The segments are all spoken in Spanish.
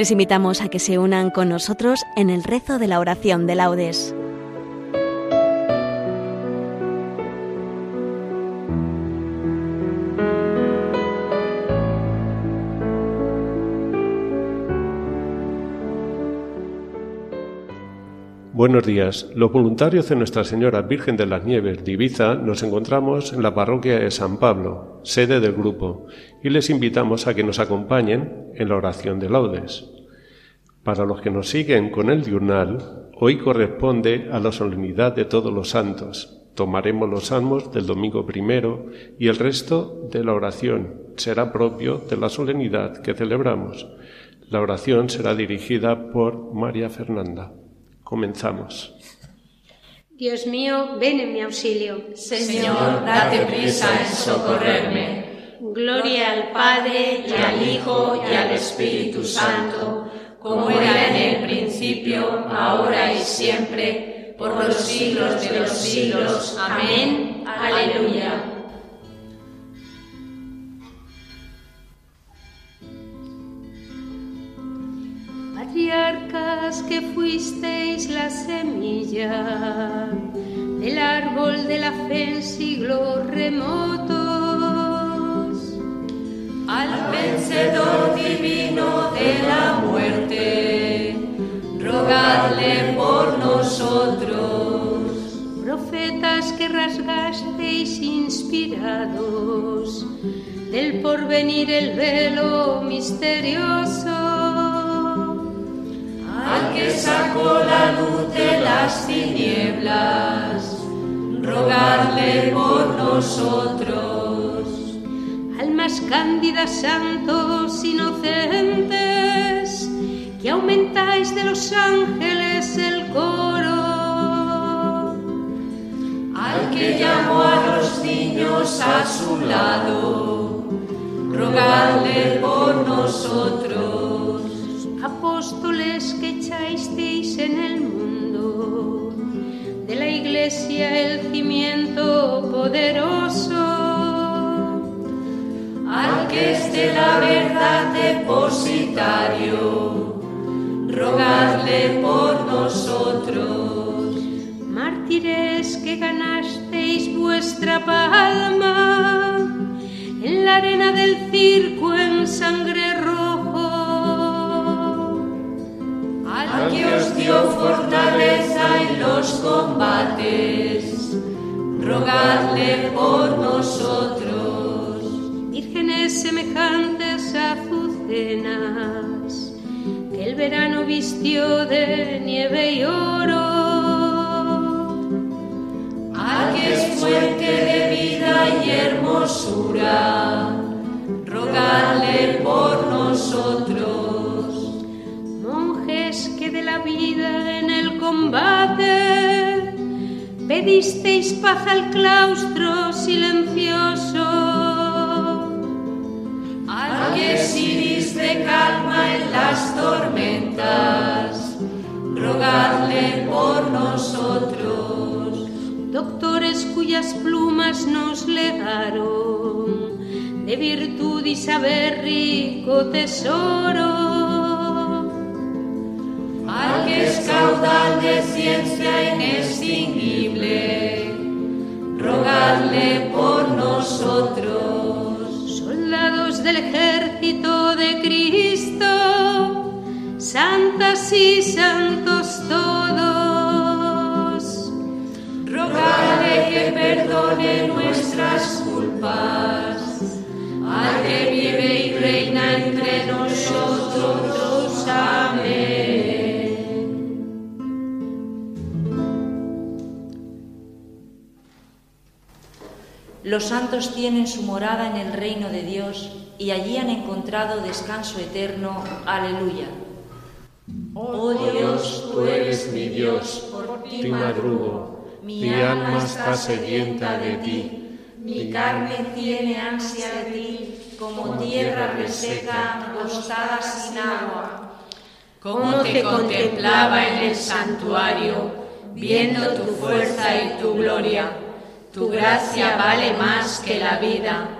Les invitamos a que se unan con nosotros en el rezo de la oración de laudes. Buenos días. Los voluntarios de Nuestra Señora Virgen de las Nieves de Ibiza nos encontramos en la parroquia de San Pablo, sede del grupo, y les invitamos a que nos acompañen en la oración de laudes. Para los que nos siguen con el diurnal, hoy corresponde a la solemnidad de todos los santos. Tomaremos los salmos del domingo primero y el resto de la oración será propio de la solemnidad que celebramos. La oración será dirigida por María Fernanda. Comenzamos. Dios mío, ven en mi auxilio. Señor, date prisa en socorrerme. Gloria al Padre, y al Hijo, y al Espíritu Santo, como era en el principio, ahora y siempre, por los siglos de los siglos. Amén. Aleluya. patriarcas que fuisteis la semilla del árbol de la fe en siglos remotos. Al vencedor divino de la muerte, rogadle por nosotros. Profetas que rasgasteis inspirados del porvenir el velo misterioso al que sacó la luz de las tinieblas, rogarle por nosotros. Cándidas, santos, inocentes, que aumentáis de los ángeles el coro. Al que llamó a los niños a su lado, rogarle por nosotros apóstoles que echasteis en el mundo, de la iglesia el cimiento poderoso, al de la verdad depositario, rogadle por nosotros. Mártires que ganasteis vuestra palma en la arena del circo en sangre rojo que os dio fortaleza en los combates, rogadle por nosotros. Vistió de nieve y oro. Al que es fuente de vida y hermosura, rogadle por nosotros que de la vida en el combate pedisteis paz al claustro silencioso. Al que de calma en las tormentas, rogadle por nosotros. Doctores cuyas plumas nos legaron de virtud y saber rico tesoro al que es caudal de ciencia inextinguible, rogadle por nosotros. Del ejército de Cristo, santas y santos todos, rogadle que perdone nuestras culpas, al que vive y reina entre nosotros. Amén. Los santos tienen su morada en el reino de Dios y allí han encontrado descanso eterno. Aleluya. Oh Dios, tú eres mi Dios, por ti madrugo, mi alma está sedienta de ti, mi carne tiene ansia de ti, como tierra reseca, angostada sin agua. Como te contemplaba en el santuario, viendo tu fuerza y tu gloria. Tu gracia vale más que la vida,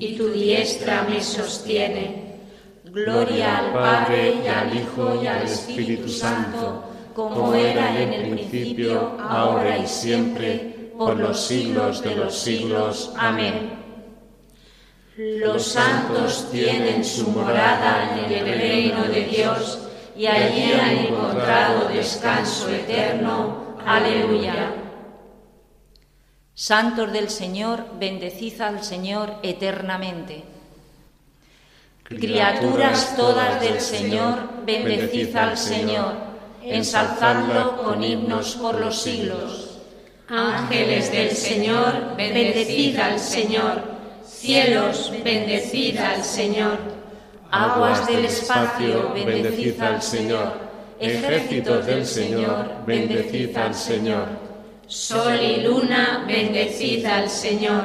y tu diestra me sostiene. Gloria al Padre y al Hijo y al Espíritu Santo, como era en el principio, ahora y siempre, por los siglos de los siglos. Amén. Los santos tienen su morada en el reino de Dios y allí han encontrado descanso eterno. Aleluya. Santos del Señor, bendecid al Señor eternamente. Criaturas todas del Señor, bendecid al Señor, ensalzadlo con himnos por los siglos. Ángeles del Señor, bendecid al Señor. Cielos, bendecid al Señor. Aguas del espacio, bendecid al Señor. Ejércitos del Señor, bendecid al Señor. Sol y luna, bendecid al Señor.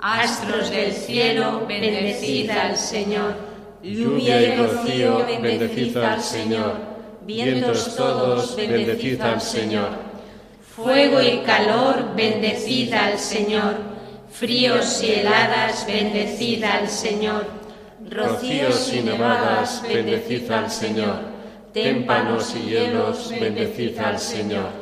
Astros del cielo, bendecid al Señor lluvia y rocío, bendecid al Señor. Vientos todos, bendecid al Señor. Fuego y calor, bendecid al Señor. Fríos y heladas, bendecid al Señor. Rocíos y nevadas, bendecid al Señor. Témpanos y hielos, bendecid al Señor.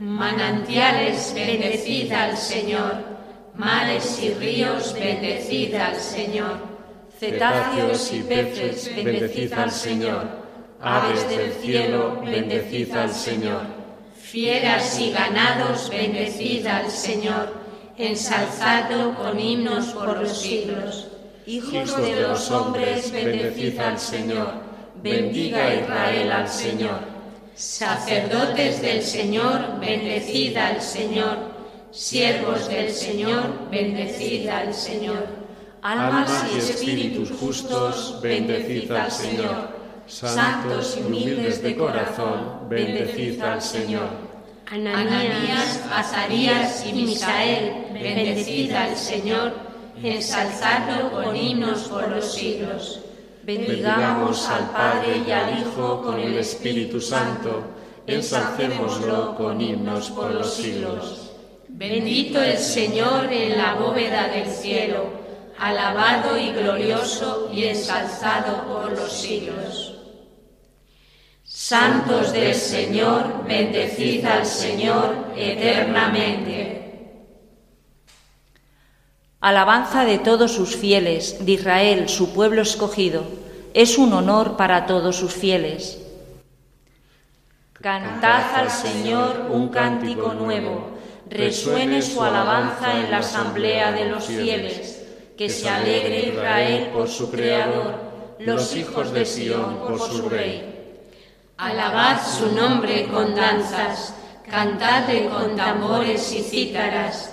Manantiales, bendecid al Señor. Mares y ríos, bendecid al Señor cetáceos y peces, bendecid al Señor. Aves del cielo, bendecid al Señor. Fieras y ganados, bendecid al Señor. Ensalzadlo con himnos por los siglos. Hijos de los hombres, bendecid al Señor. Bendiga Israel al Señor. Sacerdotes del Señor, bendecid al Señor. Siervos del Señor, bendecid al Señor almas y espíritus justos, bendecid al Señor. Santos y humildes de corazón, bendecid al Señor. Ananías, Azarías y Misael, bendecid al Señor, ensalzadlo con himnos por los siglos. Bendigamos al Padre y al Hijo con el Espíritu Santo, ensalcémoslo con himnos por los siglos. Bendito el Señor en la bóveda del cielo alabado y glorioso y ensalzado por los siglos. Santos del Señor, bendecid al Señor eternamente. Alabanza de todos sus fieles, de Israel, su pueblo escogido, es un honor para todos sus fieles. Cantad al Señor un cántico nuevo, resuene su alabanza en la asamblea de los fieles. que se alegre Israel por su Creador, los hijos de Sión por su Rey. Alabad su nombre con danzas, cantadle con tambores y cítaras,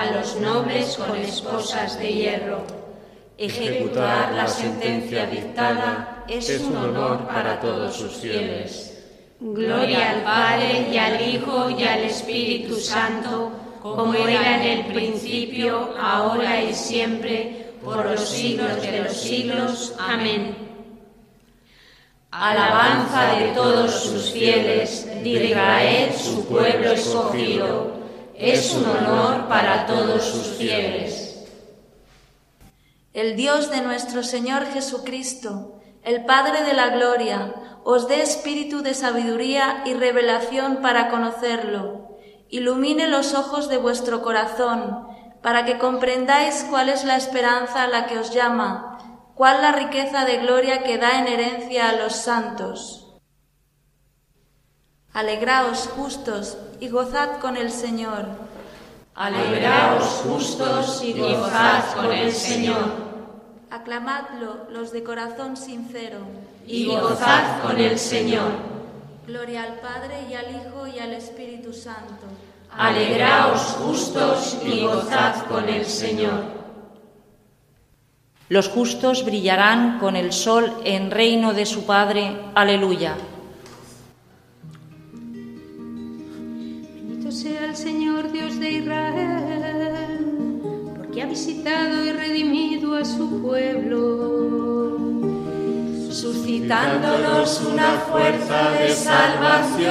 a los nobles con esposas de hierro. Ejecutar la sentencia dictada es un honor para todos sus fieles. Gloria al Padre y al Hijo y al Espíritu Santo, como era en el principio, ahora y siempre, por los siglos de los siglos. Amén. alabanza de todos sus fieles, de Israel su pueblo escogido. Es un honor para todos sus fieles. El Dios de nuestro Señor Jesucristo, el Padre de la Gloria, os dé espíritu de sabiduría y revelación para conocerlo. Ilumine los ojos de vuestro corazón, para que comprendáis cuál es la esperanza a la que os llama cuál la riqueza de gloria que da en herencia a los santos. Alegraos justos y gozad con el Señor. Alegraos justos y gozad con el Señor. Aclamadlo los de corazón sincero. Y gozad con el Señor. Gloria al Padre y al Hijo y al Espíritu Santo. Alegraos justos y gozad con el Señor. Los justos brillarán con el sol en reino de su Padre. Aleluya. Dios de Israel, porque ha visitado y redimido a su pueblo, suscitándonos una fuerza de salvación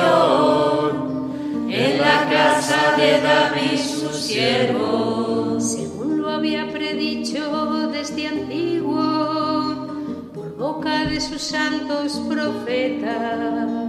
en la casa de David su siervo, según lo había predicho desde antiguo por boca de sus santos profetas.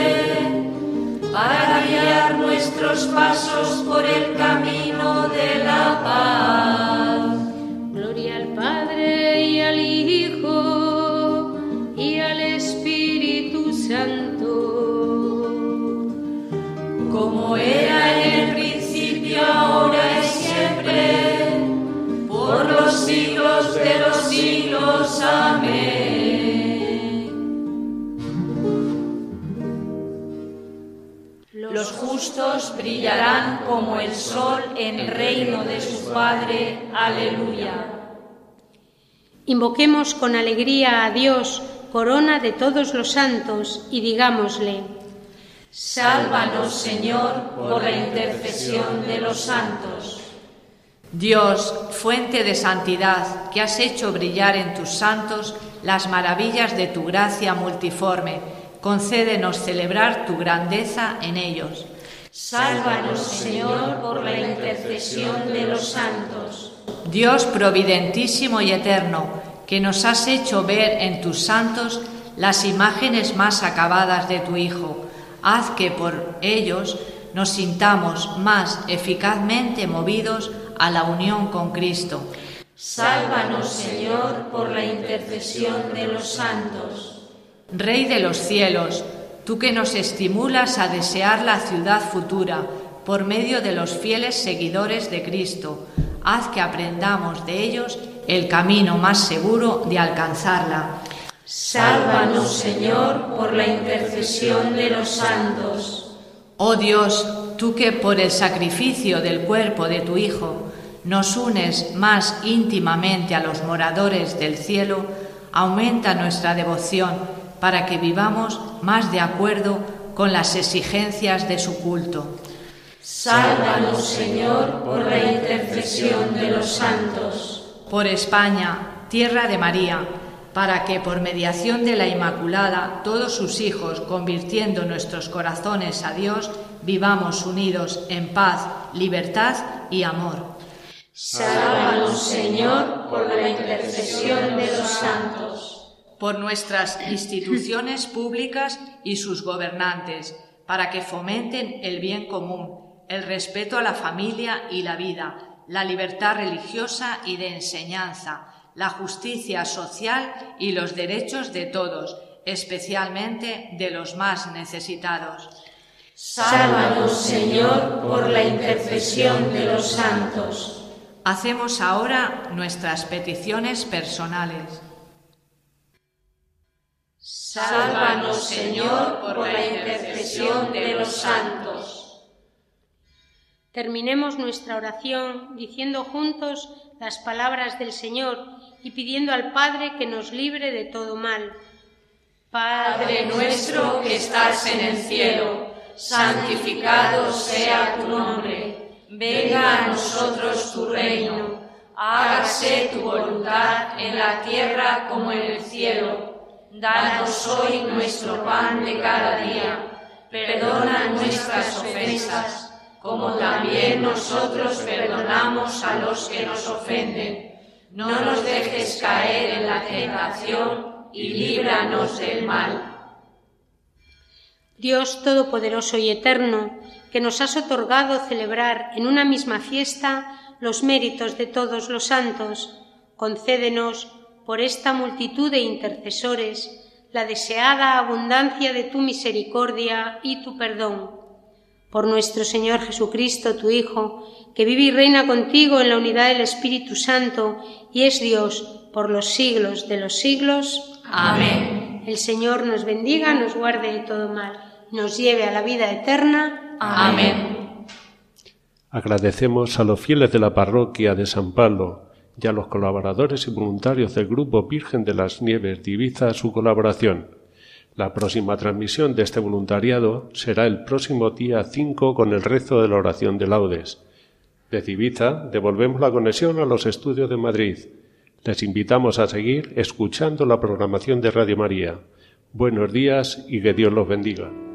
para guiar nuestros pasos por el camino de la paz. Gloria al Padre y al Hijo y al Espíritu Santo, como era en el principio, ahora y siempre por los siglos de los siglos. Amén. Justos brillarán como el sol en el reino de su Padre. Aleluya. Invoquemos con alegría a Dios, corona de todos los santos, y digámosle, Sálvanos, Señor, por la intercesión de los santos. Dios, fuente de santidad, que has hecho brillar en tus santos las maravillas de tu gracia multiforme, concédenos celebrar tu grandeza en ellos. Sálvanos, Señor, por la intercesión de los santos. Dios providentísimo y eterno, que nos has hecho ver en tus santos las imágenes más acabadas de tu Hijo, haz que por ellos nos sintamos más eficazmente movidos a la unión con Cristo. Sálvanos, Señor, por la intercesión de los santos. Rey de los cielos, tú que nos estimulas a desear la ciudad futura por medio de los fieles seguidores de Cristo, haz que aprendamos de ellos el camino más seguro de alcanzarla. Sálvanos, Señor, por la intercesión de los santos. Oh Dios, tú que por el sacrificio del cuerpo de tu Hijo nos unes más íntimamente a los moradores del cielo, aumenta nuestra devoción para que vivamos más de acuerdo con las exigencias de su culto. Sálvanos, Señor, por la intercesión de los santos. Por España, tierra de María, para que por mediación de la Inmaculada todos sus hijos, convirtiendo nuestros corazones a Dios, vivamos unidos en paz, libertad y amor. Sálvanos, Señor, por la intercesión de los santos. Por nuestras instituciones públicas y sus gobernantes, para que fomenten el bien común, el respeto a la familia y la vida, la libertad religiosa y de enseñanza, la justicia social y los derechos de todos, especialmente de los más necesitados. Sálvanos, Señor, por la intercesión de los santos. Hacemos ahora nuestras peticiones personales. Sálvanos, Señor, por la intercesión de los santos. Terminemos nuestra oración diciendo juntos las palabras del Señor y pidiendo al Padre que nos libre de todo mal. Padre nuestro que estás en el cielo, santificado sea tu nombre. Venga a nosotros tu reino. Hágase tu voluntad en la tierra como en el cielo. Danos hoy nuestro pan de cada día. Perdona nuestras ofensas, como también nosotros perdonamos a los que nos ofenden no nos dejes caer en la tentación y líbranos del mal. Dios Todopoderoso y Eterno, que nos has otorgado celebrar en una misma fiesta los méritos de todos los santos, concédenos por esta multitud de intercesores la deseada abundancia de tu misericordia y tu perdón. Por nuestro Señor Jesucristo, tu Hijo, que vive y reina contigo en la unidad del Espíritu Santo y es Dios por los siglos de los siglos. Amén. El Señor nos bendiga, nos guarde de todo mal, nos lleve a la vida eterna. Amén. Agradecemos a los fieles de la parroquia de San Pablo y a los colaboradores y voluntarios del Grupo Virgen de las Nieves de Ibiza su colaboración. La próxima transmisión de este voluntariado será el próximo día 5 con el rezo de la oración de laudes. De Ibiza devolvemos la conexión a los estudios de Madrid. Les invitamos a seguir escuchando la programación de Radio María. Buenos días y que Dios los bendiga.